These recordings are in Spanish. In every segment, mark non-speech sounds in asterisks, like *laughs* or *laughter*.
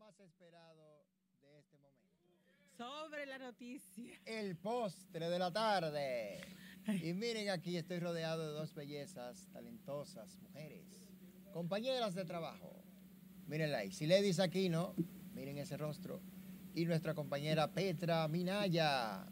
más esperado de este momento. Sobre la noticia. El postre de la tarde. Y miren aquí, estoy rodeado de dos bellezas, talentosas, mujeres, compañeras de trabajo. Mírenla ahí. Si le dice aquí, ¿no? Miren ese rostro. Y nuestra compañera Petra Minaya.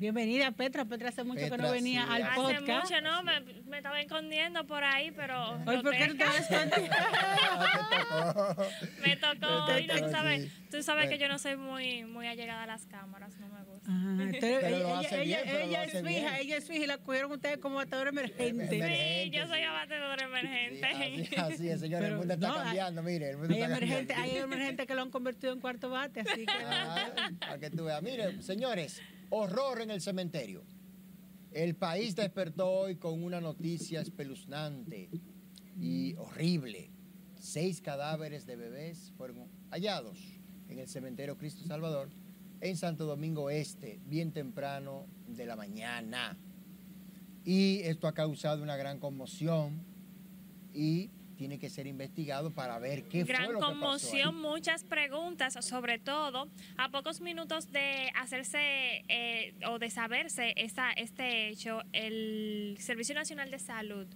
Bienvenida, Petra. Petra hace mucho que Petra, no venía sí, al hace Hace podcast. mucho, ¿no? Me, me estaba escondiendo por ahí, pero... Hoy, ¿por qué no te *laughs* Me tocó hoy, ¿no? tú sabes, sí. tú sabes que yo no soy muy, muy allegada a las cámaras, no me gusta. Ah, entonces, Pero lo ella, hace ella- bien, pero lo ella hace es bien. fija, ella es fija y la cogieron ustedes como batadora emergente. Sí, Emergente, yo soy sí. abatedora emergente. Sí, así, así es, señores. Pero el mundo está cambiando, mire. El mundo Hay está emergentes cambiando. hay emergentes que lo han convertido en cuarto bate, así que... Ah, para que tú veas. Mire, señores, horror en el cementerio. El país despertó hoy con una noticia espeluznante y horrible. Seis cadáveres de bebés fueron hallados en el cementerio Cristo Salvador en Santo Domingo Este, bien temprano de la mañana. Y esto ha causado una gran conmoción y tiene que ser investigado para ver qué Gran fue lo que pasó. ahí. conmoción, muchas preguntas, sobre todo a pocos minutos de hacerse eh, o de saberse esta, este hecho, el Servicio Nacional de Salud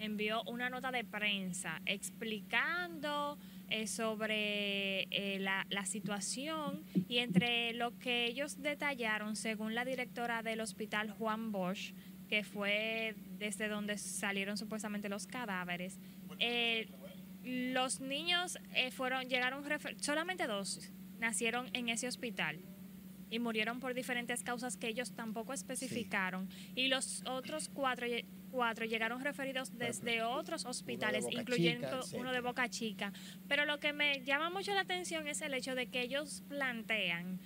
envió una nota de prensa explicando eh, sobre eh, la, la situación y entre lo que ellos detallaron, según la directora del hospital Juan Bosch, que fue desde donde salieron supuestamente los cadáveres, eh, los niños eh, fueron llegaron solamente dos nacieron en ese hospital y murieron por diferentes causas que ellos tampoco especificaron. Y los otros cuatro cuatro llegaron referidos desde otros hospitales incluyendo Chica, uno de Boca Chica. Pero lo que me llama mucho la atención es el hecho de que ellos plantean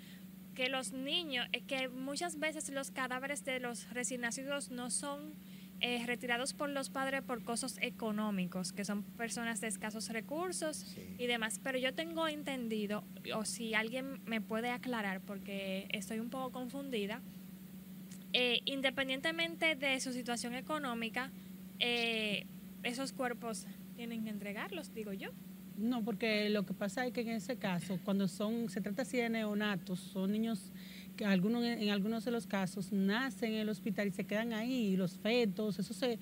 que los niños, eh, que muchas veces los cadáveres de los recién nacidos no son eh, retirados por los padres por costos económicos, que son personas de escasos recursos Sí. y demás. Pero yo tengo entendido, o si alguien me puede aclarar, porque estoy un poco confundida, eh, independientemente de su situación económica, eh, esos cuerpos tienen que entregarlos, digo yo. No, porque lo que pasa es que en ese caso, cuando son, se trata así de neonatos, son niños que algunos, en algunos de los casos nacen en el hospital y se quedan ahí, y los fetos, eso se,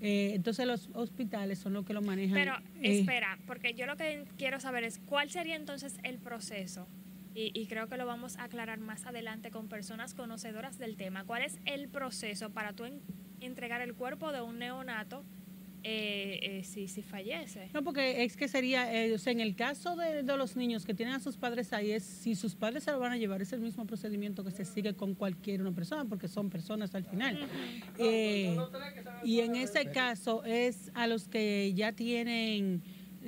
eh, entonces los hospitales son los que lo manejan. Pero eh, espera, porque yo lo que quiero saber es cuál sería entonces el proceso. Y, y creo que lo vamos a aclarar más adelante con personas conocedoras del tema. ¿Cuál es el proceso para tú en- entregar el cuerpo de un neonato eh, eh, si, si fallece? No, porque es que sería, eh, o sea, en el caso de, de los niños que tienen a sus padres ahí, es si sus padres se lo van a llevar, es el mismo procedimiento que se sigue con cualquier una persona, porque son personas al final. Eh, y en ese caso es a los que ya tienen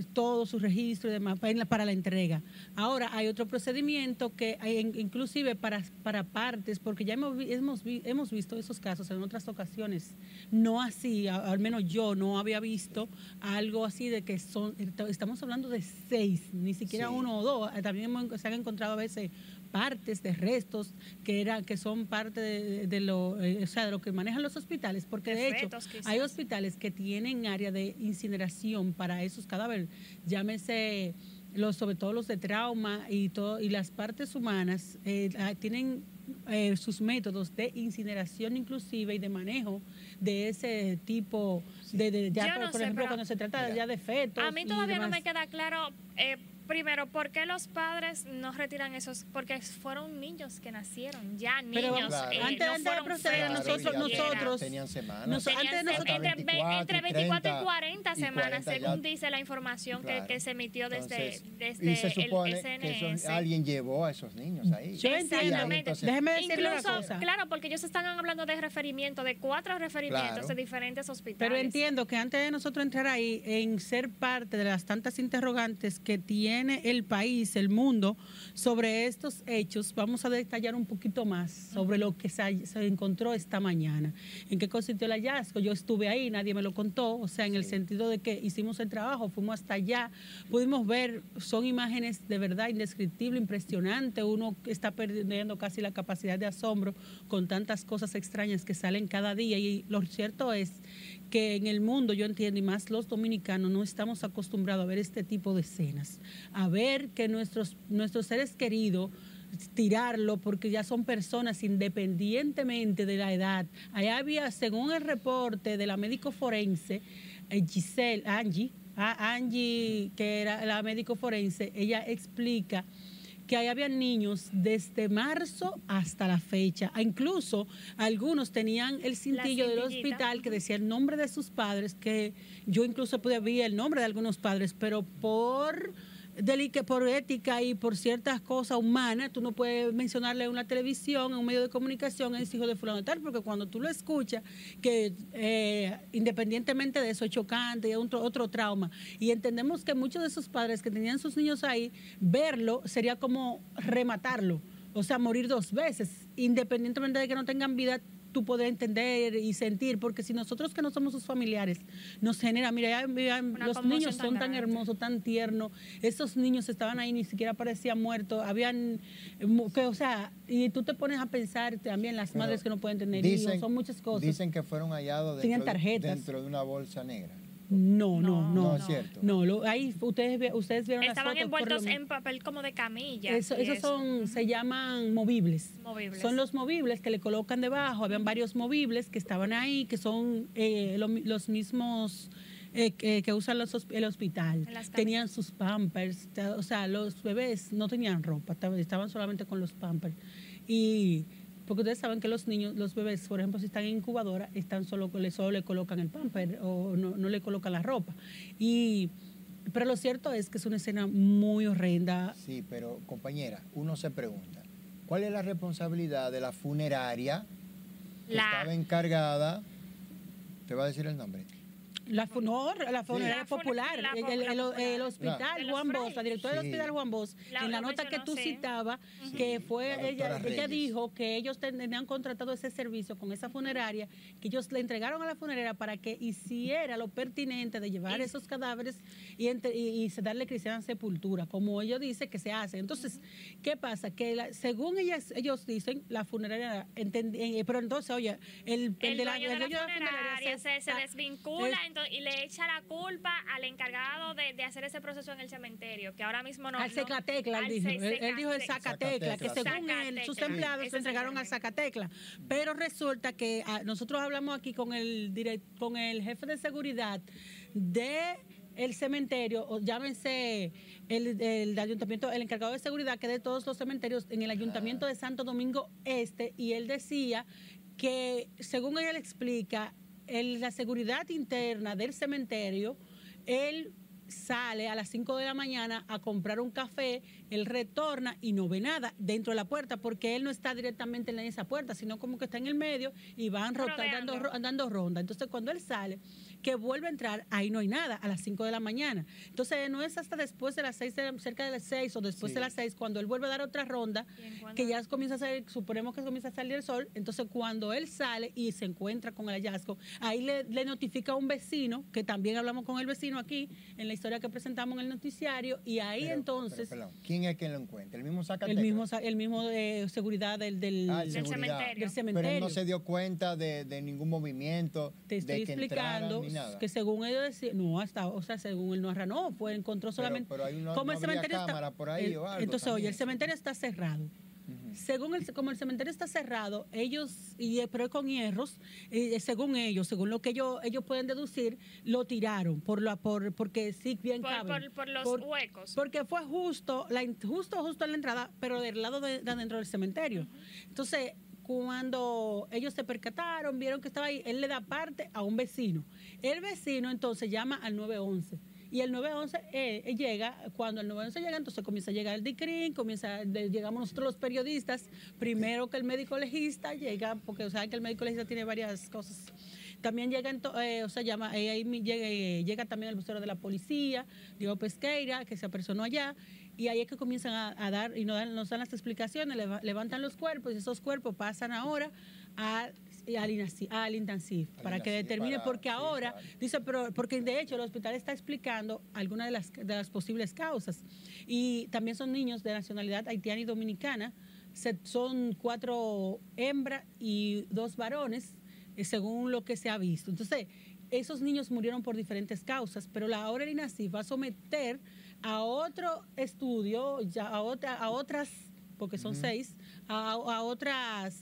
todo su registro y demás para la, entrega. Ahora hay otro procedimiento que hay en- inclusive para, para partes, porque ya hemos, hemos, hemos visto esos casos en otras ocasiones, no así, al menos yo no había visto algo así de que son, estamos hablando de seis, ni siquiera Sí. uno o dos, Eh, también hemos- se han encontrado a veces partes de restos que eran que son parte de, de lo eh, o sea de lo que manejan los hospitales porque de, De hecho quizás. hay hospitales que tienen área de incineración para esos cadáveres llámese los sobre todo los de trauma y todo y las partes humanas eh, ah, tienen eh, sus métodos de incineración inclusive y de manejo de ese tipo de, de- ya Yo por, no por sé, ejemplo cuando se trata Mira. ya de fetos A mí todavía no me queda claro, eh, primero, ¿por qué los padres no retiran esos? Porque fueron niños que nacieron, ya Pero niños. Claro. eh, antes- no antes de proceder, fetos nosotros- nosotros- tenían semanas. Nos- Tenían antes nosotros- entre, ve- 24 entre y 24 y 30 40 y semanas, 40 ya- según dice la información que- Claro. que, se emitió desde, Entonces, desde y se supone el que esos- alguien llevó a esos niños ahí. Yo entiendo. Entonces, Déjeme decirle Incluso, una cosa. claro, porque ellos están hablando de referimiento, de cuatro referimientos Claro. de diferentes hospitales. Pero entiendo que antes de nosotros entrar ahí en ser parte de las tantas interrogantes que tiene el país, el mundo, sobre estos hechos, vamos a detallar un poquito más sobre lo que se, se encontró esta mañana. ¿En qué consistió el hallazgo? Yo estuve ahí, nadie me lo contó, o sea, en el sentido de que hicimos el trabajo, fuimos hasta allá, pudimos ver, son imágenes de verdad indescriptibles, impresionantes, uno está perdiendo casi la capacidad de asombro con tantas cosas extrañas que salen cada día y lo cierto es que en el mundo, yo entiendo, y más los dominicanos, no estamos acostumbrados a ver este tipo de escenas, a ver que nuestros, nuestros seres queridos tirarlo porque ya son personas independientemente de la edad. Allá había, según el reporte de la médico forense, eh, Giselle, Angie, ah, Angie, que era la médico forense, ella explica que ahí había niños desde marzo hasta la fecha. Ah, incluso algunos tenían el cintillo del hospital que decía el nombre de sus padres, que yo incluso pude ver el nombre de algunos padres, pero por que por ética y por ciertas cosas humanas, tú no puedes mencionarle en una televisión, en un medio de comunicación, es hijo de fulano tal, porque cuando tú lo escuchas, que eh, independientemente de eso es chocante, es otro, otro trauma. Y entendemos que muchos de esos padres que tenían sus niños ahí, verlo sería como rematarlo, o sea, morir dos veces, independientemente de que no tengan vida, tú poder entender y sentir, porque si nosotros que no somos sus familiares nos genera, mira, los niños son tan, hermosos, tan tiernos, esos niños estaban ahí, ni siquiera parecían muertos, habían, que, o sea, y tú te pones a pensar también las madres que no pueden tener hijos, son muchas cosas. Dicen que fueron hallados dentro, dentro de una bolsa negra. No, no, no. No, es cierto. No, lo, ahí ustedes, ustedes vieron Estaban envueltos en papel como de camilla. Eso, esos son, se llaman movibles. Movibles. Son los movibles que le colocan debajo. Habían varios movibles que estaban ahí, que son eh, los mismos eh, que, usan los, el hospital. Tenían sus pampers. O sea, los bebés no tenían ropa, estaban solamente con los pampers. Y porque ustedes saben que los niños, los bebés, por ejemplo, si están en incubadora, están solo, solo le colocan el pamper o no, no le colocan la ropa. Y, pero lo cierto es que es una escena muy horrenda. Sí, pero compañera, uno se pregunta, ¿cuál es la responsabilidad de la funeraria que estaba encargada? ¿Te va a decir el nombre? La, la funeraria popular, el, hospital Juan Bosch, la directora del hospital Juan Bosch, en la nota que tú citabas, que fue, ella, ella dijo que ellos tenían contratado ese servicio con esa funeraria, que ellos le entregaron a la funeraria para que hiciera lo pertinente de llevar esos cadáveres y, y, darle cristiana sepultura, como ellos dicen que se hace. Entonces, ¿qué pasa? Que según ellas, ellos dicen, la funeraria, eh, pero entonces, oye, el, el, de la, funeraria se, se, desvincula, y le echa la culpa al encargado de, hacer ese proceso en el cementerio, que ahora mismo no. Al Zacatecla, él dijo. él, dijo el Zacatecla, que según él, sus empleados se entregaron al Zacatecla. Pero resulta que ah, nosotros hablamos aquí con el, con el jefe de seguridad de el cementerio, o llámense el, el, ayuntamiento, el encargado de seguridad que de todos los cementerios en el ayuntamiento de Santo Domingo Este, y él decía que, según él explica, el, la seguridad interna del cementerio, él sale a las 5 de la mañana a comprar un café, él retorna y no ve nada dentro de la puerta porque él no está directamente en esa puerta, sino como que está en el medio y van rotando, dando ronda. Entonces cuando él sale, que vuelve a entrar, ahí no hay nada, a las 5 de la mañana. Entonces no es hasta después de las 6, cerca de las 6 o después de las 6, cuando él vuelve a dar otra ronda, que ya comienza a salir, suponemos que comienza a salir el sol, entonces cuando él sale y se encuentra con el hallazgo, ahí le, le notifica a un vecino, que también hablamos con el vecino aquí, en la historia que presentamos en el noticiario, y ahí entonces... ¿Quién es quien lo encuentra? ¿El mismo Zacatecas? El mismo, el mismo de seguridad del, del, ah, cementerio. Pero él no se dio cuenta de, de ningún movimiento. Te estoy explicando que según ellos decían, no, hasta, o sea, según él no arranó, pues encontró solamente. Pero, pero como el cementerio está, por ahí o algo Entonces, oye, el cementerio está cerrado. Según el, como el cementerio está cerrado, ellos, y pero con hierros, eh, según ellos, según lo que ellos, ellos pueden deducir, lo tiraron por la, por, porque sí bien por, caben. Por, los huecos. Porque fue justo, la, justo, justo en la entrada, pero del lado de, adentro del cementerio. Entonces, cuando ellos se percataron, vieron que estaba ahí, él le da parte a un vecino. El vecino entonces llama al 911 y el 911 eh, llega, cuando el 911 llega, entonces comienza a llegar el DICRIN, comienza, llegamos nosotros los periodistas, primero que el médico legista llega, porque saben que el médico legista tiene varias cosas. También llega, eh, o sea, llama, eh, ahí llega, llega, también el vocero de la policía, Diego Pesqueira, que se apersonó allá, y ahí es que comienzan a, dar y nos dan, nos dan las explicaciones, levantan los cuerpos y esos cuerpos pasan ahora a al, intensif para que determine, porque ahora, dice, pero porque de hecho el hospital está explicando algunas de las, de las posibles causas. Y también son niños de nacionalidad haitiana y dominicana, son cuatro hembras y dos varones, eh, según lo que se ha visto. Entonces, esos niños murieron por diferentes causas, pero la ahora el INACIF va a someter a otro estudio, ya a, otra, a otras, porque son seis, a, a otras,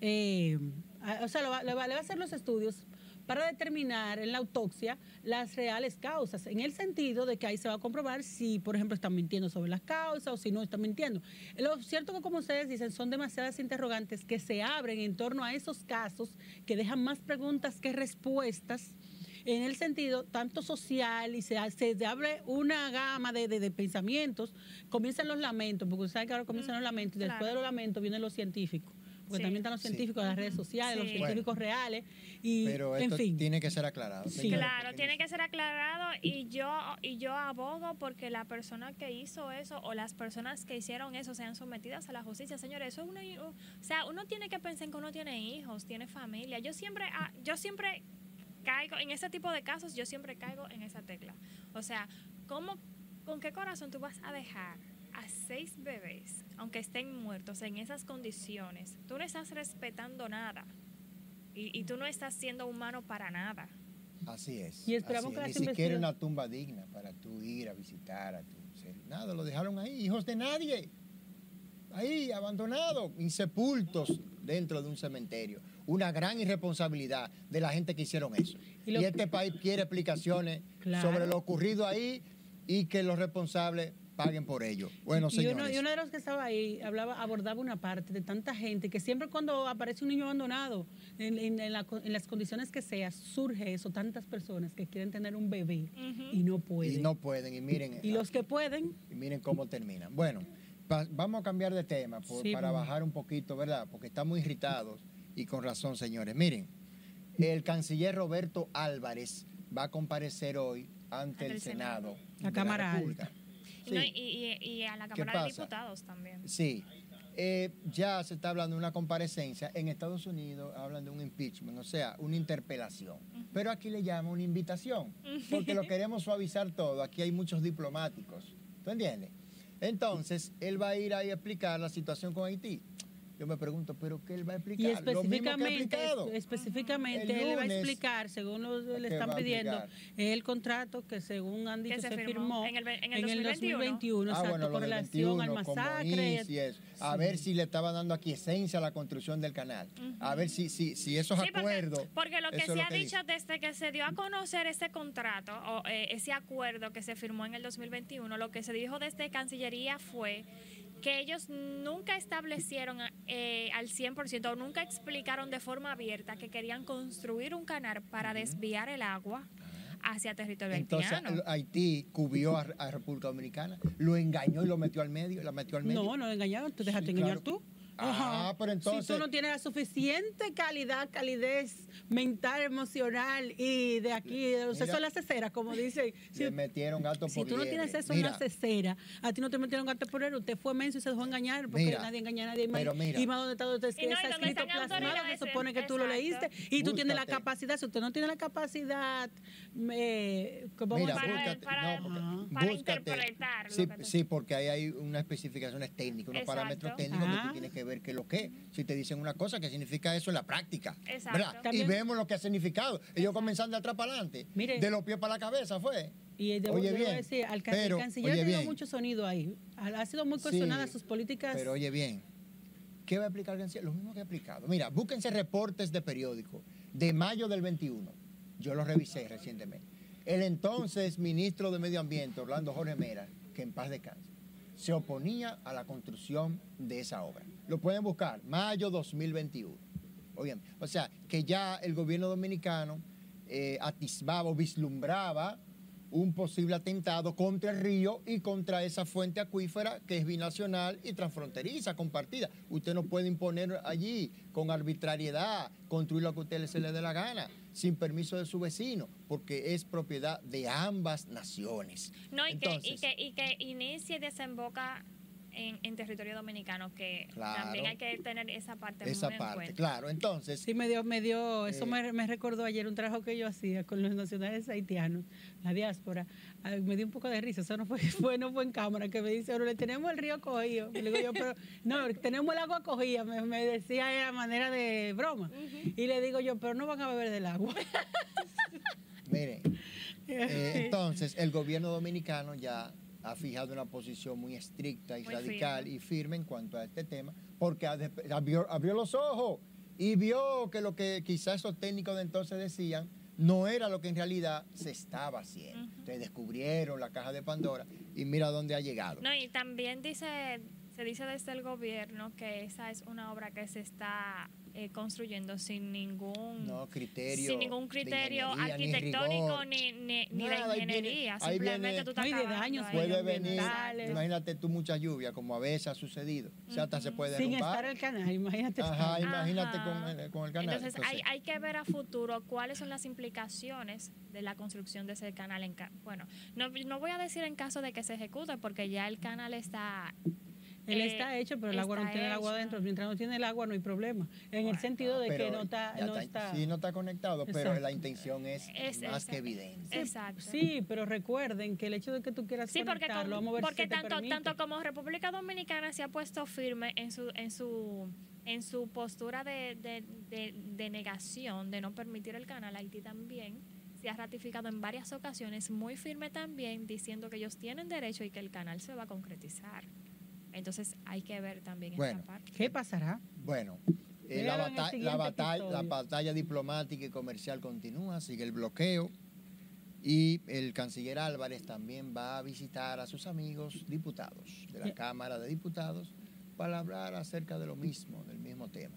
eh, a- o sea, lo va- le va, le va a hacer los estudios para determinar en la autopsia las reales causas, en el sentido de que ahí se va a comprobar si, por ejemplo, están mintiendo sobre las causas o si no están mintiendo. Lo cierto que, como ustedes dicen, son demasiadas interrogantes que se abren en torno a esos casos que dejan más preguntas que respuestas en el sentido tanto social y se, se abre una gama de, de- de pensamientos, comienzan los lamentos, porque ustedes saben que ahora comienzan los lamentos y después claro. de los lamentos vienen los científicos, porque Sí. también están los Sí. científicos de las redes sociales, los científicos reales y Pero en esto fin. tiene que ser aclarado. Sí. Claro, tiene que ser aclarado y yo y yo abogo porque la persona que hizo eso o las personas que hicieron eso sean sometidas a la justicia, señores. Eso es una, o sea, uno tiene que pensar que uno tiene hijos, tiene familia. Yo siempre ah, yo siempre caigo en ese tipo de casos, yo siempre caigo en esa tecla. O sea, ¿cómo con qué corazón tú vas a dejar a seis bebés, aunque estén muertos en esas condiciones? Tú no estás respetando nada. Y, y tú no estás siendo humano para nada. Así es. Y esperamos así que es. Ni siquiera una tumba digna para tú ir a visitar a tu ser. Nada, lo dejaron ahí, hijos de nadie. Ahí, abandonados, insepultos dentro de un cementerio. Una gran irresponsabilidad de la gente que hicieron eso. Y este país quiere explicaciones Claro. sobre lo ocurrido ahí y que los responsables paguen por ello. Bueno, y, señores. uno, y uno de los que estaba ahí hablaba, abordaba una parte de tanta gente que siempre cuando aparece un niño abandonado, en, en- en la co- en las condiciones que sea, surge eso, tantas personas que quieren tener un bebé y no pueden. y no pueden, y miren. Y los que pueden, Y miren cómo terminan. Bueno, pa- vamos a cambiar de tema por- Sí, para vamos. bajar un poquito, ¿verdad? Porque estamos irritados y con razón, señores. Miren, el canciller Roberto Álvarez va a comparecer hoy ante Ante el el Senado. La de Cámara República. Y, no, Sí. y, y- y a la ¿Qué Cámara de? Diputados también. Sí. Eh, ya se está hablando de una comparecencia. En Estados Unidos hablan de un impeachment, o sea, una interpelación. Pero aquí le llaman una invitación, porque lo *laughs* queremos suavizar todo. Aquí hay muchos diplomáticos. ¿Tú entiendes? Entonces, él va a ir ahí a explicar la situación con Haití. Yo me pregunto, ¿pero qué él va a explicar? y Lo mismo que ha específicamente, específicamente El él va a lunes, explicar, según lo, le ¿qué están pidiendo, el contrato que según han dicho se se, firmó en el en el 2021, 2021, Ah, exacto, bueno, lo con relación 21, al como masacre. IS y eso. A Sí. ver si le estaba dando aquí esencia a la construcción del canal. A ver si, si, si esos Sí, acuerdos. porque lo que se ha que dicho dice. desde que se dio a conocer ese contrato o eh, ese acuerdo que se firmó en el 2021, lo que se dijo desde Cancillería fue que ellos nunca establecieron eh, al 100% o nunca explicaron de forma abierta que querían construir un canal para desviar el agua hacia territorio Entonces haitiano. Haití cubrió a, a República Dominicana, lo engañó y lo metió al medio, la metió al medio. No, no le engañaron, tú dejaste Sí, engañar claro. tú. Ah, pero entonces- Si tú no tienes la suficiente calidad, calidez mental, emocional y de aquí, de los eso es la cesera, como dicen. Si, Le metieron gato si por tú no liebre. tienes eso en la cesera, a ti no te metieron gato por él, usted fue menso y se dejó engañar porque Mira, nadie engaña a nadie. más. pero mira. y más donde está, donde está Y no, está escrito plasmado, se supone que tú lo leíste y tú tienes la capacidad. Si usted no tiene la capacidad, eh, ¿cómo Mira, a decir? búscate, para- no, porque- para interpretar lo Sí, que tú- sí, porque ahí hay unas especificaciones técnicas, unos Exacto. parámetros técnicos que Ah. tú tienes que ver qué es lo que es. Si te dicen una cosa, ¿qué significa eso en la práctica? Exacto. ¿verdad? Y vemos lo que ha significado. Ellos comenzando de atrás para adelante, Mire. de los pies para la cabeza fue. Y debo, Oye, debo bien, decir, al can- pero, el canciller ha tenido mucho sonido ahí. Ha, ha sido muy Sí, cuestionada sus políticas. Pero oye bien, ¿qué va a explicar el canciller? Lo mismo que ha explicado. Mira, búsquense reportes de periódico de mayo del 21. Yo los revisé recientemente. El entonces ministro de Medio Ambiente, Orlando Jorge Mera, que en paz descanse, se oponía a la construcción de esa obra. Lo pueden buscar, mayo 2021. Oigan, o sea, que ya el gobierno dominicano eh, atisbaba o vislumbraba un posible atentado contra el río y contra esa fuente acuífera que es binacional y transfronteriza, compartida. Usted no puede imponer allí con arbitrariedad, construir lo que a usted se le dé la gana, sin permiso de su vecino, porque es propiedad de ambas naciones. No, y, que, y, que, y que inicie y desemboca en, en territorio dominicano, que Claro. también hay que tener esa parte Esa muy en parte, cuenta. claro. Entonces, Sí, me dio, me dio, eso Eh. me, me recordó ayer un trabajo que yo hacía con los nacionales haitianos, la diáspora. Ay, me dio un poco de risa, eso no fue, *laughs* fue, no fue en cámara, que me dice, ahora le tenemos el río cogido. Y le digo yo, pero no, tenemos el agua cogida, me, me decía de manera de broma. Y le digo yo, pero no van a beber del agua. miren, eh, *laughs* entonces el gobierno dominicano ya ha fijado una posición muy estricta y Muy radical firme. y firme en cuanto a este tema, porque abrió, abrió los ojos y vio que lo que quizás esos técnicos de entonces decían no era lo que en realidad se estaba haciendo. Ujú. Entonces descubrieron la caja de Pandora y mira dónde ha llegado. No, y también dice, se dice desde el gobierno que esa es una obra que se está eh, construyendo sin ningún No criterio. sin ningún de criterio arquitectónico rigor. ni, ni, ni Nada, de ahí viene- ingeniería. ahí Simplemente viene- tú estás de daños ahí. Puede venir, imagínate tú mucha lluvia, como a veces ha sucedido. O sea, hasta se puede Sin derrumbar. estar el canal, imagínate. Ajá, estar. imagínate Ajá. con el, con el canal. Entonces, hay, Entonces, hay que ver a futuro cuáles son las implicaciones de la construcción de ese canal. En ca- bueno, no, no voy a decir en caso de que se ejecute, porque ya el canal está... Él eh, está hecho, pero el agua no tiene el agua adentro. Mientras no tiene el agua, no hay problema. En el sentido de que no está. No está Sí, no está conectado, pero Exacto. la intención es, Es- más que evidente. Exacto. Sí, pero recuerden que el hecho de que tú quieras Sí, porque, con- conectarlo, vamos a ver si porque te tanto, permite. tanto como República Dominicana se ha puesto firme en su en su en su postura de, de, de- de negación de no permitir el canal, Haití también se ha ratificado en varias ocasiones muy firme también diciendo que ellos tienen derecho y que el canal se va a concretizar. Entonces hay que ver también Bueno. esta parte. ¿Qué pasará? Bueno, eh, la, en el bata- la, batalla, la batalla diplomática y comercial continúa, sigue el bloqueo. Y el canciller Álvarez también va a visitar a sus amigos diputados de la. Cámara de Diputados para hablar acerca de lo mismo, del mismo tema.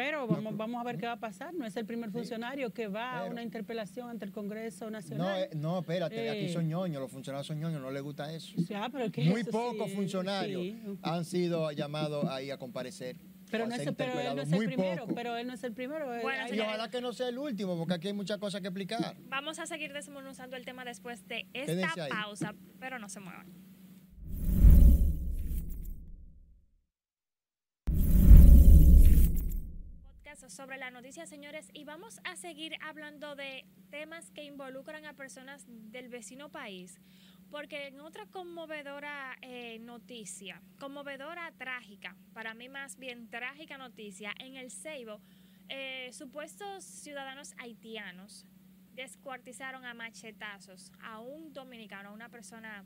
Pero No, vamos, a ver qué va a pasar. No es el primer Sí, funcionario que va a una interpelación ante el Congreso No, Nacional. eh, no, espérate, aquí Eh. son ñoños, los funcionarios son ñoños, no les gusta eso. Ah, pero que Muy eso pocos sí, funcionarios sí. han sido llamados ahí a comparecer. Pero, no es, pero él no es el Muy primero. poco. Pero él no es el primero. eh, Bueno, Y ojalá que no sea el último, porque aquí hay muchas cosas que explicar. Vamos a seguir desmenuzando el tema después de esta pausa, pero no se muevan. Sobre la noticia, señores, y vamos a seguir hablando de temas que involucran a personas del vecino país, porque en otra conmovedora eh, noticia, conmovedora trágica, para mí más bien trágica noticia, en el Ceibo, eh, supuestos ciudadanos haitianos descuartizaron a machetazos a un dominicano, a una persona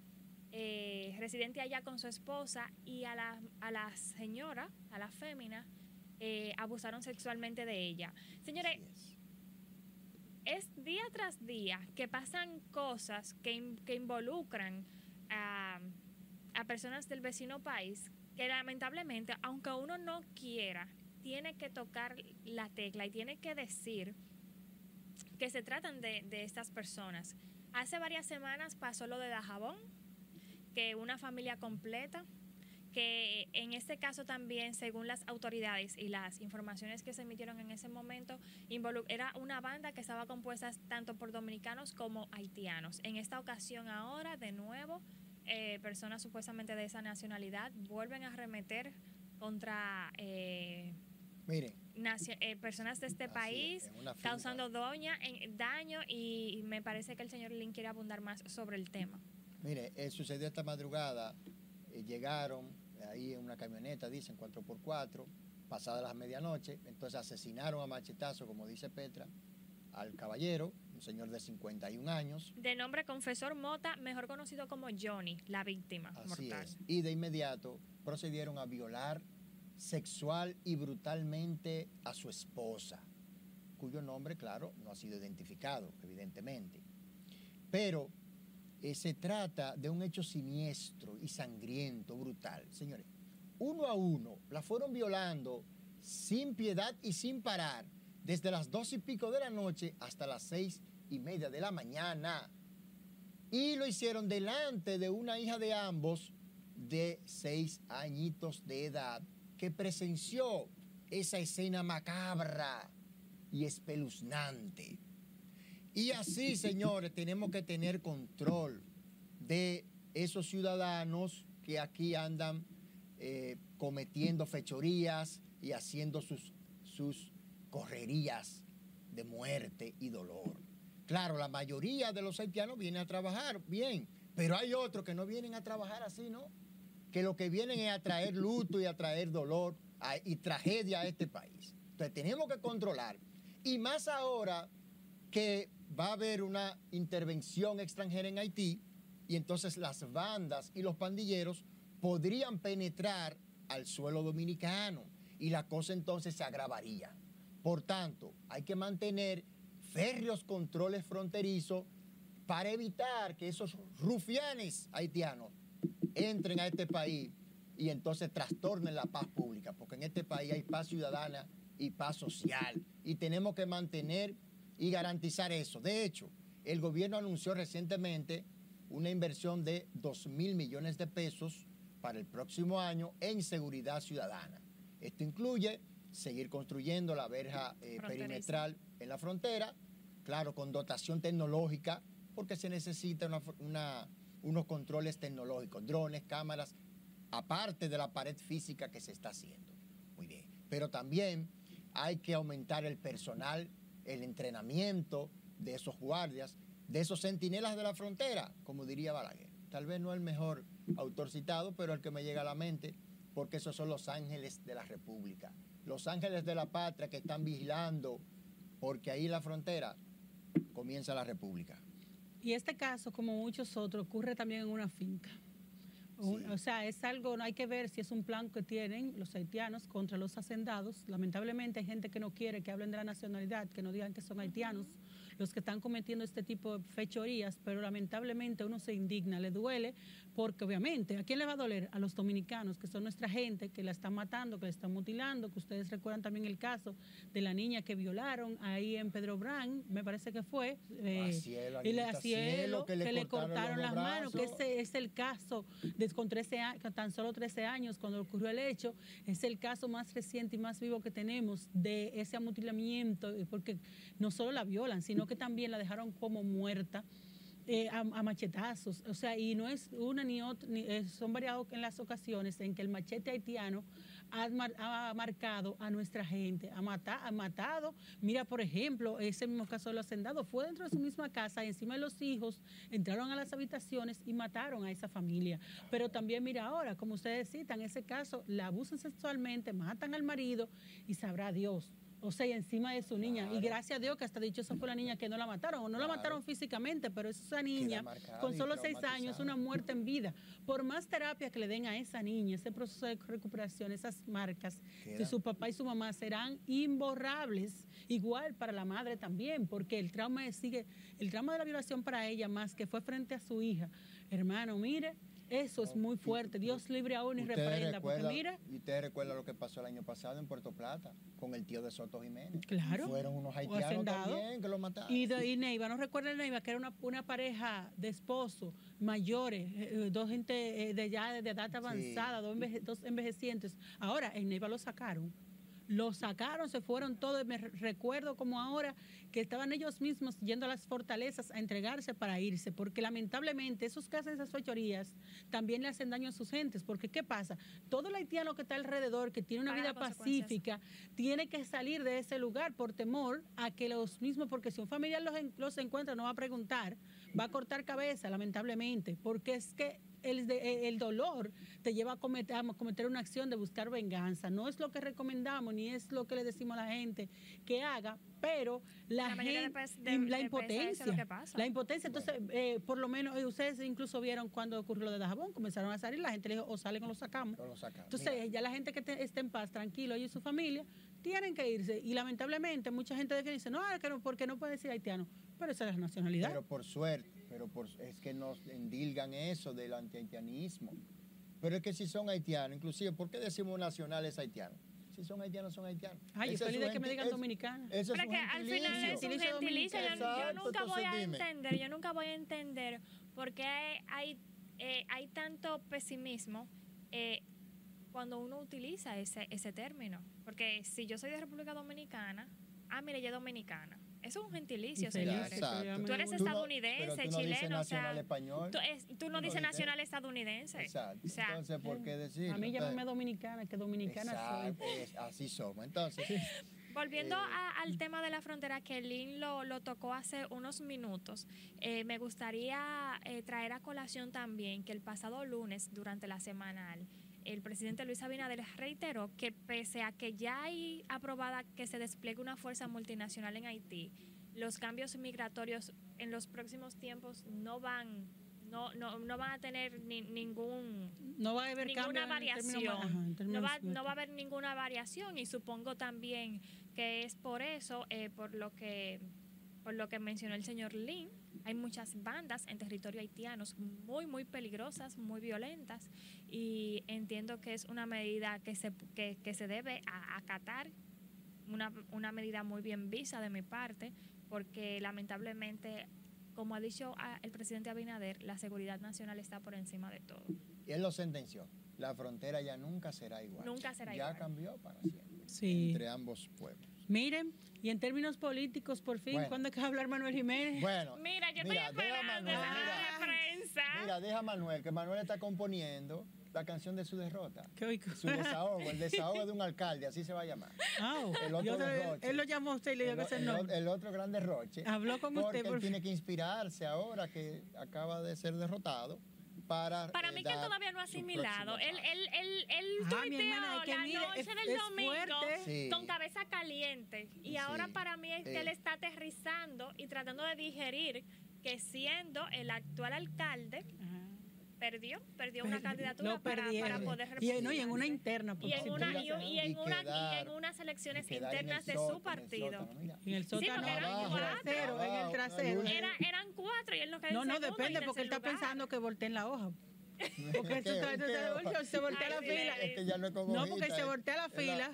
eh, residente allá con su esposa y a la, a la señora, a la fémina, eh, abusaron sexualmente de ella. Señores, es. es día tras día que pasan cosas que, que involucran a, a personas del vecino país que lamentablemente, aunque uno no quiera, tiene que tocar la tecla y tiene que decir que se tratan de, de estas personas. Hace varias semanas pasó lo de Dajabón, que una familia completa, que en este caso también, según las autoridades y las informaciones que se emitieron en ese momento, era una banda que estaba compuesta tanto por dominicanos como haitianos. En esta ocasión ahora, de nuevo, eh, personas supuestamente de esa nacionalidad vuelven a arremeter contra eh, Miren, eh, personas de este es, país, causando doña, en, daño y me parece que el señor Lin quiere abundar más sobre el tema. mire, eh, sucedió esta madrugada, eh, llegaron ahí en una camioneta, dicen 4x4, pasada las medianoche, entonces asesinaron a machetazo, como dice Petra, al caballero, un señor de 51 años, De nombre Confesor Mota, mejor conocido como Johnny, la víctima así mortal. es, y de inmediato procedieron a violar sexual y brutalmente a su esposa, cuyo nombre, claro, no ha sido identificado, evidentemente. Pero eh, se trata de un hecho siniestro y sangriento, brutal. Señores, uno a uno la fueron violando sin piedad y sin parar, desde las dos y pico de la noche hasta las seis y media de la mañana. Y lo hicieron delante de una hija de ambos de seis añitos de edad que presenció esa escena macabra y espeluznante. Y así, señores, tenemos que tener control de esos ciudadanos que aquí andan eh, cometiendo fechorías y haciendo sus, sus correrías de muerte y dolor. Claro, la mayoría de los haitianos vienen a trabajar bien, pero hay otros que no vienen a trabajar así, ¿no? Que lo que vienen es a traer luto y a traer dolor y tragedia a este país. Entonces tenemos que controlar. Y más ahora que va a haber una intervención extranjera en Haití y entonces las bandas y los pandilleros podrían penetrar al suelo dominicano y la cosa entonces se agravaría. Por tanto, hay que mantener férreos controles fronterizos para evitar que esos rufianes haitianos entren a este país y entonces trastornen la paz pública, porque en este país hay paz ciudadana y paz social y tenemos que mantener y garantizar eso. De hecho, el gobierno anunció recientemente una inversión de 2 mil millones de pesos para el próximo año en seguridad ciudadana. Esto incluye seguir construyendo la verja eh, perimetral en la frontera, claro, con dotación tecnológica, porque se necesita unos controles tecnológicos, drones, cámaras, aparte de la pared física que se está haciendo. Muy bien. Pero también hay que aumentar el personal, el entrenamiento de esos guardias, de esos centinelas de la frontera, como diría Balaguer. Tal vez no el mejor autor citado, pero el que me llega a la mente, porque esos son los ángeles de la República, los ángeles de la patria que están vigilando, porque ahí la frontera comienza la República. Y este caso, como muchos otros, ocurre también en una finca. O sea, es algo, no hay que ver si es un plan que tienen los haitianos contra los hacendados. Lamentablemente hay gente que no quiere que hablen de la nacionalidad, que no digan que son haitianos los que están cometiendo este tipo de fechorías, pero lamentablemente uno se indigna, le duele, porque obviamente, ¿a quién le va a doler? A los dominicanos, que son nuestra gente, que la están matando, que la están mutilando, que ustedes recuerdan también el caso de la niña que violaron ahí en Pedro Brán, me parece que fue, eh, cielo, cielo, que, le, cortaron, las manos, que ese es el caso de, con, 13, con tan solo 13 años cuando ocurrió el hecho, es el caso más reciente y más vivo que tenemos de ese mutilamiento, porque no solo la violan, sino que también la dejaron como muerta. Eh, a, machetazos, o sea, y no es una ni otra, eh, son variados en las ocasiones en que el machete haitiano ha, marcado a nuestra gente, ha, ha matado, mira, por ejemplo, ese mismo caso de los hacendados, fue dentro de su misma casa, encima de los hijos, entraron a las habitaciones y mataron a esa familia. Pero también, mira ahora, como ustedes citan, ese caso, la abusan sexualmente, matan al marido y sabrá Dios o sea, encima de su niña. Y gracias a Dios que hasta dicho esa fue la niña que no la mataron, o no la mataron físicamente, pero esa niña con solo seis años, una muerte en vida. Por más terapia que le den a esa niña, ese proceso de recuperación, esas marcas de su papá y su mamá serán imborrables. Igual para la madre también, porque el trauma sigue, el trauma de la violación para ella más que fue frente a su hija. Hermano, mire, eso es muy fuerte. Dios libre a uno y reprenda. Porque mira. Y usted recuerda lo que pasó el año pasado en Puerto Plata con el tío de Soto Jiménez. Claro. Fueron unos haitianos también que lo mataron. Y, de, Neiva, no recuerda Neiva, que era una, una pareja de esposos mayores, eh, eh, dos gente eh, de ya de edad avanzada, dos, dos envejecientes. Ahora en Neiva lo sacaron lo sacaron, se fueron todos. Me recuerdo como ahora que estaban ellos mismos yendo a las fortalezas a entregarse para irse, porque lamentablemente esos que hacen esas fechorías también le hacen daño a sus gentes, porque ¿qué pasa? Todo el haitiano que está alrededor, que tiene una vida pacífica, tiene que salir de ese lugar por temor a que los mismos, porque si un familiar los, los encuentra no va a preguntar, va a cortar cabeza, lamentablemente, porque es que el, el, dolor te lleva a cometer, a cometer una acción de buscar venganza. No es lo que recomendamos ni es lo que le decimos a la gente que haga, pero la, gente, la impotencia, la impotencia, entonces, eh, por lo menos eh, ustedes incluso vieron cuando ocurrió lo de Dajabón, comenzaron a salir, la gente le dijo, o salen o lo sacamos. Entonces, ya la gente que esté en paz, tranquilo, y su familia, tienen que irse. Y lamentablemente, mucha gente defiende dice, no, que no, porque no puede decir haitiano, pero esa es la nacionalidad. Pero por suerte, pero por, es que nos endilgan eso del anti-haitianismo. Pero es que si son haitianos, inclusive, ¿por qué decimos nacionales haitianos? Si son haitianos, son haitianos. Ay, yo feliz de que me digan dominicanos. Pero que al final es un gentilicio. Yo, nunca voy a entender, yo nunca voy a entender por qué hay, eh, hay tanto pesimismo eh, cuando uno utiliza ese, ese término. Porque si yo soy de República Dominicana, ah, mire, ella es dominicana Eso es un gentilicio. Exacto. Tú eres Tú no- estadounidense, pero tú no dices chileno, o sea, nacional español. Tú, es- tú no no dices nacional estadounidense. Exacto. O sea, Entonces, ¿por qué decirlo? A mí llámame dominicana, que dominicana exacto, soy. es- así somos. Entonces, Volviendo Eh, a- al tema de la frontera, que Lynn lo, lo tocó hace unos minutos, eh, me gustaría eh, traer a colación también que el pasado lunes, durante la semanal, el presidente Luis Abinader reiteró que pese a que ya hay aprobada que se despliegue una fuerza multinacional en Haití, los cambios migratorios en los próximos tiempos no van, no, no, no van a tener ni- ningún No va a haber ninguna en variación. términos- ajá, en no, términos va, no va a haber ninguna variación y supongo también que es por eso, eh, por lo que por lo que mencionó el señor Lin, hay muchas bandas en territorio haitiano muy, muy peligrosas, muy violentas y entiendo que es una medida que se, que, que se debe a- acatar, una, una medida muy bien vista de mi parte, porque lamentablemente, como ha dicho ah, el presidente Abinader, la seguridad nacional está por encima de todo. y él lo sentenció. La frontera ya nunca será igual. Nunca será ya igual. cambió para siempre. Sí. Entre ambos pueblos. Miren, y en términos políticos, por fin, Bueno. ¿cuándo es que va a hablar Manuel Jiménez? Bueno. *laughs* Mira, yo mira, estoy deja a esperando Manuel, esa mira. de prensa. Mira, deja a Manuel, que Manuel está componiendo la canción de su derrota. ¿Qué oigo? Su desahogo, el desahogo de un alcalde, así se va a llamar. El otro derroche. él lo llamó a usted y le dijo El, que ese el- no. el otro gran derroche. Habló con porque usted, él por tiene que inspirarse ahora que acaba de ser derrotado para. Para eh, mí que él todavía no ha asimilado. Él, él, él, él Ah, tuiteó la mire, noche es- del es domingo. Sí. con cabeza caliente. Y Sí. ahora para mí es que Eh. él está aterrizando y tratando de digerir que siendo el actual alcalde, Ajá. perdió, perdió una candidatura para, para poder y, no, y en una interna. y en una y, y en Y una y en unas elecciones el internas de sótano, su en el partido. sótano, mira. En el sótano, porque eran en el cuatro. trasero, en el trasero. Era, eran no No, depende, en porque él está pensando que volteen la hoja. Porque ¿Qué? eso está- ¿Qué se, voltea Ay, la fila. le- Es que ya no es con No, porque hojita, se voltea la fila.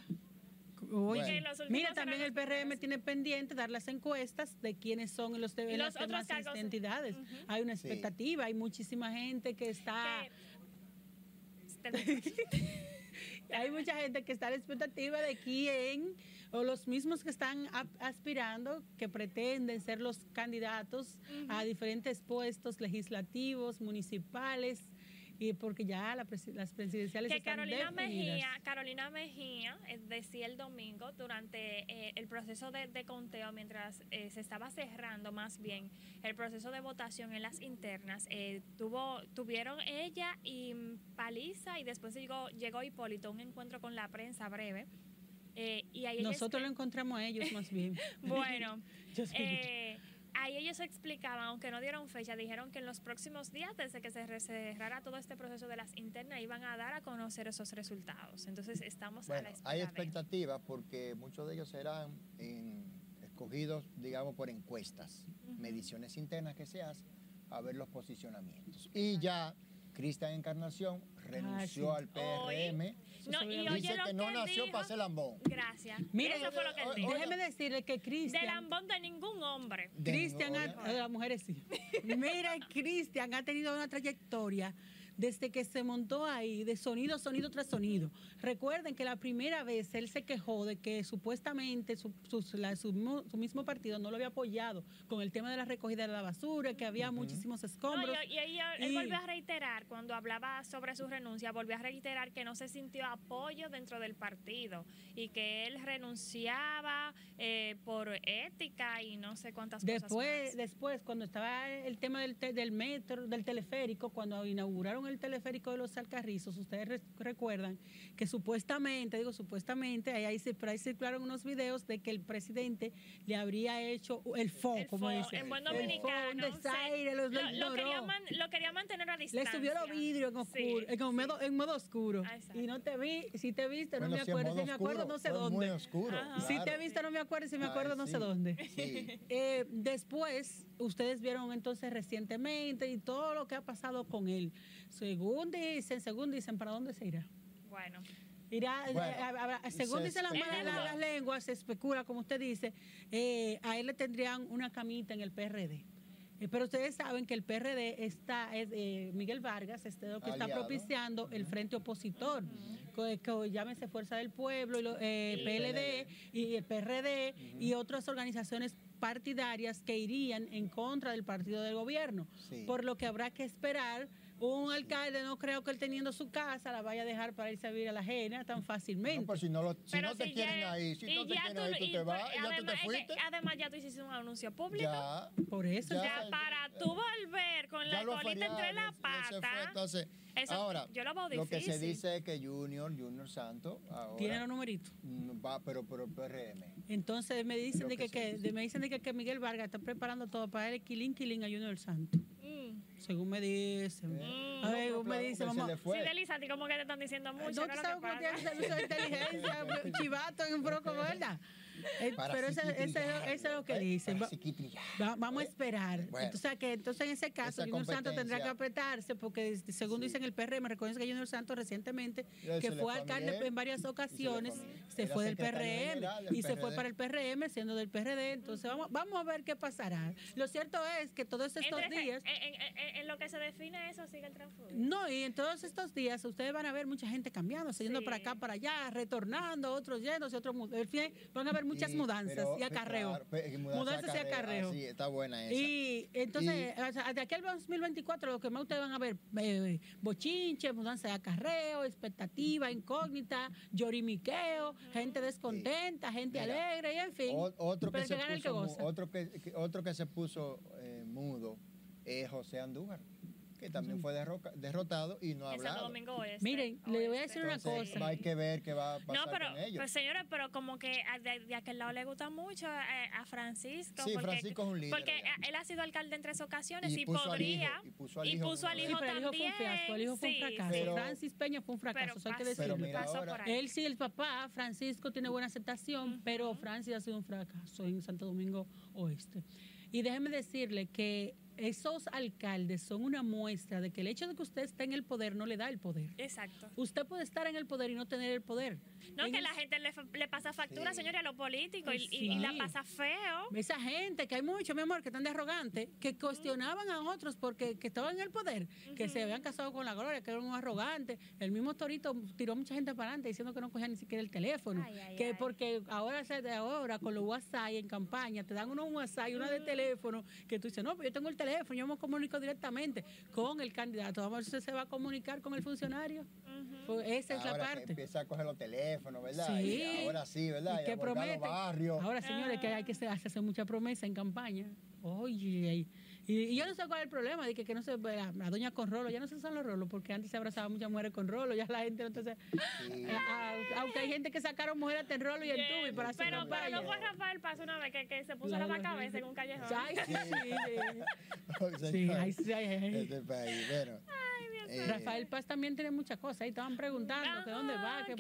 Oye, Bueno. Mira, también el PRM tiene pendiente dar las encuestas de quiénes son los, de, las los otros demás cargos. entidades. Ujú. Hay una Sí. expectativa, hay muchísima gente que está... Que- *laughs* Hay mucha gente que está a la expectativa de quién, o los mismos que están aspirando, que pretenden ser los candidatos a diferentes puestos legislativos, municipales, y porque ya la presi- las presidenciales que están Carolina definidas. Mejía, Carolina Mejía eh, decía el domingo durante eh, el proceso de, de conteo, mientras eh, se estaba cerrando más bien el proceso de votación en las internas, eh, tuvo, tuvieron ella y Paliza y después llegó, llegó Hipólito a un encuentro con la prensa breve. Eh, y ahí Nosotros lo encontramos a ellos más bien. *laughs* Bueno, *laughs* eh, ahí ellos explicaban, aunque no dieron fecha, dijeron que en los próximos días, desde que se cerrara todo este proceso de las internas, iban a dar a conocer esos resultados. Entonces estamos a la Bueno, espera. hay expectativas porque muchos de ellos serán en- escogidos, digamos, por encuestas, mediciones internas que se hacen, a ver los posicionamientos. Y ya Cristian Encarnación renunció Ah, sí. al PRM. No, y Dice que no nació dijo. para ser lambón. Gracias. Mire, Eso fue lo que él dijo. Déjeme decirle que De Cristian... lambón de ningún hombre. De Cristian, ningún- ha- las mujeres sí. Mira, Cristian ha tenido una trayectoria desde que se montó ahí, de sonido, sonido tras sonido. Recuerden que la primera vez él se quejó de que supuestamente su, sus- la- su mismo, su mismo partido no lo había apoyado con el tema de la recogida de la basura, que había muchísimos No, escombros. y, y ella- él Y- volvió a reiterar, cuando hablaba sobre su renuncia, volvió a reiterar que no se sintió apoyo dentro del partido y que él renunciaba eh, por ética y no sé cuántas Después, cosas. después, cuando estaba el tema del, te- del metro, del teleférico, cuando inauguraron el teleférico de los Alcarrizos, ustedes re- recuerdan que supuestamente, digo supuestamente, ahí, ahí, se- ahí circularon unos videos de que el presidente le habría hecho el fo, El como fo- dice. en buen dominicano. un se- desaire, lo, quería man- lo quería mantener a Le distancia. subió los vidrios en, oscuro, Sí, en, modo, en modo oscuro. Ah, exacto. Y no te vi, si te viste, no Bueno, me acuerdo. Si me acuerdo, oscuro, no sé dónde. Muy oscuro. Ajá. Si te visto, no me acuerdo. Si me Ay, acuerdo, no sí. sé dónde. Sí. *laughs* Eh, después, ustedes vieron entonces recientemente y todo lo que ha pasado con él. Según dicen, según dicen, ¿para dónde se irá? Bueno, Irá, Bueno, eh, a- a- según se dicen las, malas- las lenguas, se especula, como usted dice, eh, a él le tendrían una camita en el PRD. Eh, pero ustedes saben que el PRD está, es, eh, Miguel Vargas, este, lo que está propiciando el frente opositor, que, que llámese Fuerza del Pueblo, y lo- eh, El PLD y el PRD y otras organizaciones partidarias que irían en contra del partido del gobierno, Sí. por lo que habrá que esperar. Un alcalde no creo que él teniendo su casa la vaya a dejar para irse a vivir a la ajena tan fácilmente. No, pues si no, lo, si no te quieren ahí, si no te quieren ahí, tú y te por- vas, ya tú además, te es que fuiste. además ya tú hiciste un anuncio público. Ya. Por eso Ya. ya- Ya, para tú volver con la colita entre la pata. Entonces, Eso ahora, yo lo lo que se dice es que Junior, Junior Santos, ahora tiene los numeritos. mm, va, pero pero PRM. Entonces me dicen de que que, de- me dicen de que, que Miguel Vargas está preparando todo para el Quilín Quilín a Junior Santos. Mm. Según me dicen. Eh, A ver, no, me pero dice, que se vamos. le fue. Sí, Delisa, a ti como que te están diciendo mucho. No, ¿qué tú sabes que cómo tiene pasa? servicio de inteligencia, *laughs* chivato en broco, ¿verdad? Eh, Para pero eso, eso, psiquiatrillar, eso es lo que dicen. Va- vamos a esperar. Bueno. entonces, que, entonces, en ese caso, Junior Santos tendrá que apretarse porque, según Sí. dicen el PRM, recuerden que Junior Santos recientemente, que fue alcalde en varias se ocasiones, se fue del PRM general del y se fue para el PRM siendo del PRD. Entonces, vamos, vamos a ver qué pasará. Lo cierto es que todos estos Entonces, días... En, en- en- en lo que se define eso, sigue el transfugio. No, y en todos estos días ustedes van a ver mucha gente cambiando, yendo Sí. para acá, para allá, retornando, otros yéndose, otros en fin, van a haber muchas mudanzas pero, y acarreo. claro, y mudanzas y acarreo. Ah, sí, está buena esa. Y entonces, o sea, de aquí al 2024, lo que más ustedes van a ver, eh, bochinche, mudanza de acarreo, expectativa, incógnita, llorimiqueo, gente descontenta, gente Mira, alegre, y en fin. Otro, que se puso, otro, que, que- otro que se puso eh, mudo es José Andújar, que también fue derroca- derrotado y no ha En Santo hablado. Domingo Oeste. Miren, le voy a decir una cosa. Hay que ver qué va a pasar No, pero, con ellos. pues señores, pero como que a- de, de aquel lado le gusta mucho eh, a Francisco. Sí, porque, Francisco es un líder Porque allá. él ha sido alcalde en tres ocasiones Y y, puso al podría. hijo, y puso al y hijo puso al como Sí, pero el hijo fue también. un fiasco, el hijo fue un sí, fracaso. Pero- Francis Peña fue un fracaso, Pero eso hay que decirlo. ahora-. Él sí, el papá, Francisco, tiene buena aceptación, pero Francis ha sido un fracaso en Santo Domingo Oeste. Y déjeme decirle que esos alcaldes son una muestra de que el hecho de que usted esté en el poder no le da el poder. Exacto. Usted puede estar en el poder y no tener el poder. No, En que el- la gente le, le pasa factura, Sí. señores, a los políticos y, Sí. y- y la pasa feo. Esa gente, que hay muchos, mi amor, que están de arrogantes, que cuestionaban a otros porque que estaban en el poder, que se habían casado con la gloria, que eran un arrogante. El mismo Torito tiró mucha gente para adelante diciendo que no cogían ni siquiera el teléfono. Ay, ay, que ay. porque ahora, se- de ahora con los WhatsApp en campaña, te dan uno un WhatsApp y una de teléfono, que tú dices, no, pero yo tengo el teléfono, yo me comunico directamente con el candidato. Vamos a ver si se va a comunicar con el funcionario. Pues esa es la ahora que parte. empieza a coger los teléfonos, ¿verdad? Sí. Y ahora sí, ¿verdad? Y Y que volcar los promete. barrios. Ahora, señores, que hay que hacer- hacerse mucha promesa en campaña. Oye, y, y yo no sé cuál es el problema, de que, que no se la, la doña con rolo, ya no se usan los rolos, porque antes se abrazaban muchas mujeres con rolo, ya la gente no entonces, Sí. a- a- aunque hay gente que sacaron mujeres en rolo y en tubo y para hacer pero, pero no fue Rafael Paz una vez que, que se puso La- la, cabeza en un callejón. Ay, sí, *laughs* sí. Sí, ay, sí, ay, ay, ay. Este país, bueno. Eh, Rafael Paz también tiene muchas cosas, ahí estaban preguntando que dónde va, que, en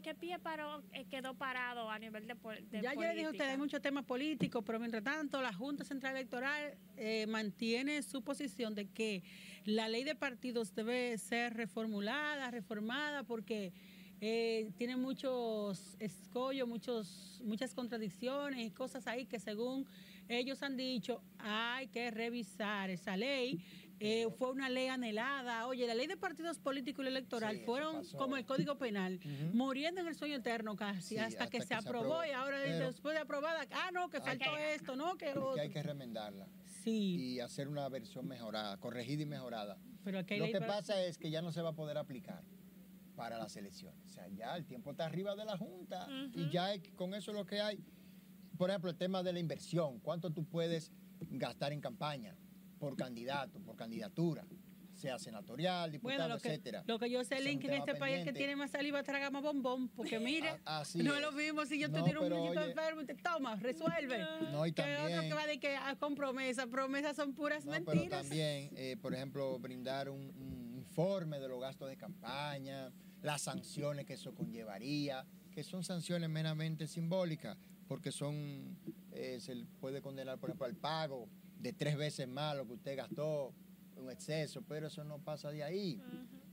qué- pie paró, eh, quedó parado a nivel de, Ya yo le dije a usted, hay política? muchos temas políticos, pero mientras tanto, la Junta Central Electoral eh, mantiene su posición de que la ley de partidos debe ser reformulada, reformada, porque eh, tiene muchos escollos, muchos, muchas contradicciones y cosas ahí que según ellos han dicho, hay que revisar esa ley. Eh, fue una ley anhelada. Oye, la ley de partidos políticos y electoral Sí, fueron como el Código Penal, muriendo en el sueño eterno casi, Sí, hasta, que, se, aprobó, y ahora Pero- después de aprobada, ah, no, que faltó que- esto, no, que lo que hay que remendarla Sí, y hacer una versión mejorada, corregida y mejorada. pero Lo que para- pasa es que ya no se va a poder aplicar para las elecciones. O sea, ya el tiempo está arriba de la Junta y ya hay- con eso es lo que hay. Por ejemplo, el tema de la inversión. ¿Cuánto tú puedes gastar en campaña por candidato, por candidatura? Sea senatorial, diputado, Bueno, lo que, etcétera. lo que yo sé, Link, en este país el que pendiente. tiene más saliva traga más bombón, porque mira, A- así no es lo mismo si yo te No, tiro un oye- enfermo y te toma, resuelve. No, y que otro también- que va de que ah, con promesa, promesas son puras No, pero mentiras. también, eh, por ejemplo, brindar un, un informe de los gastos de campaña, las sanciones que eso conllevaría, que son sanciones meramente simbólicas, porque son, eh, se puede condenar, por ejemplo, al pago de tres veces más lo que usted gastó, un exceso, pero eso no pasa de ahí.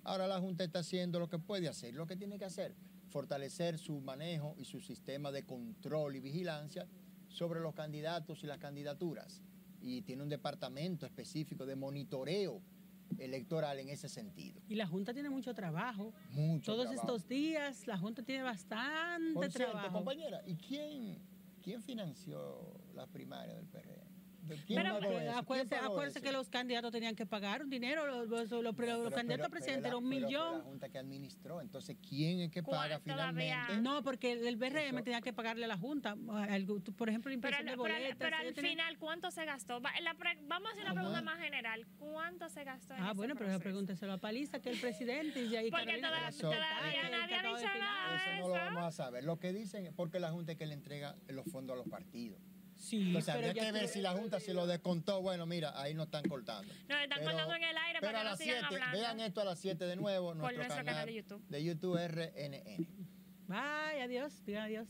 Ahora la Junta está haciendo lo que puede hacer, lo que tiene que hacer, fortalecer su manejo y su sistema de control y vigilancia sobre los candidatos y las candidaturas. Y tiene un departamento específico de monitoreo electoral en ese sentido. Y la Junta tiene mucho trabajo. Mucho Todos trabajo. estos días la Junta tiene bastante Por cierto, trabajo. compañera, ¿y quién, ¿quién financió las primarias del PRM? ¿De ¿Quién Pero- pagó eso? ¿Quién Acuérdense, pagó acuérdense eso? que los candidatos tenían que pagar un dinero, los, los- los- los Pero- candidatos pero- a presidente pero era un pero millón. la Junta que administró. Entonces, ¿quién es que ¿Cuál paga finalmente? No, porque el BRM Eso- tenía que pagarle a la Junta, por ejemplo, la Pero, impresión de pero- boletas. pero al tenían- final, ¿cuánto se gastó? Va- la pre- vamos a hacer una Ajá. pregunta más general. ¿Cuánto se gastó en Ah, ese bueno, pero proceso? pregúnteselo a Paliza, que el presidente, y ahí Porque todavía nadie ha de dicho nada. Eso no lo vamos a saber. Lo que dicen es porque la Junta es que le entrega los fondos a los partidos. Sí, Entonces, pero habría que ver si la Junta se lo descontó. Bueno, mira, ahí no están cortando. No, están Pero- cortando en el aire Pero para a que no las sigan 7, hablando. vean esto a las 7 de nuevo, *laughs* nuestro, nuestro canal canal de YouTube. De YouTube RNN. Bye, adiós, digan adiós.